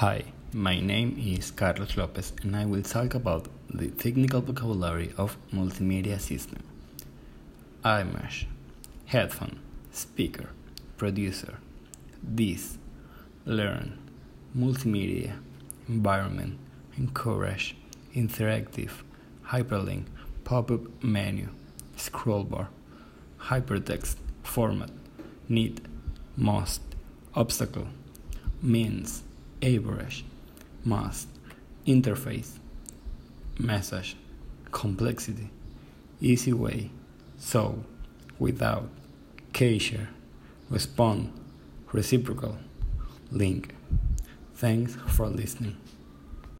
Hi, my name is Carlos Lopez and I will talk about the technical vocabulary of multimedia system. Image, headphone, speaker, producer, this, learn, multimedia, environment, encourage, interactive, hyperlink, pop-up menu, scroll bar, hypertext, format, need, must, obstacle, means, average, must, interface, message, complexity, easy way, so, without, cacher, respond, reciprocal, link. Thanks for listening.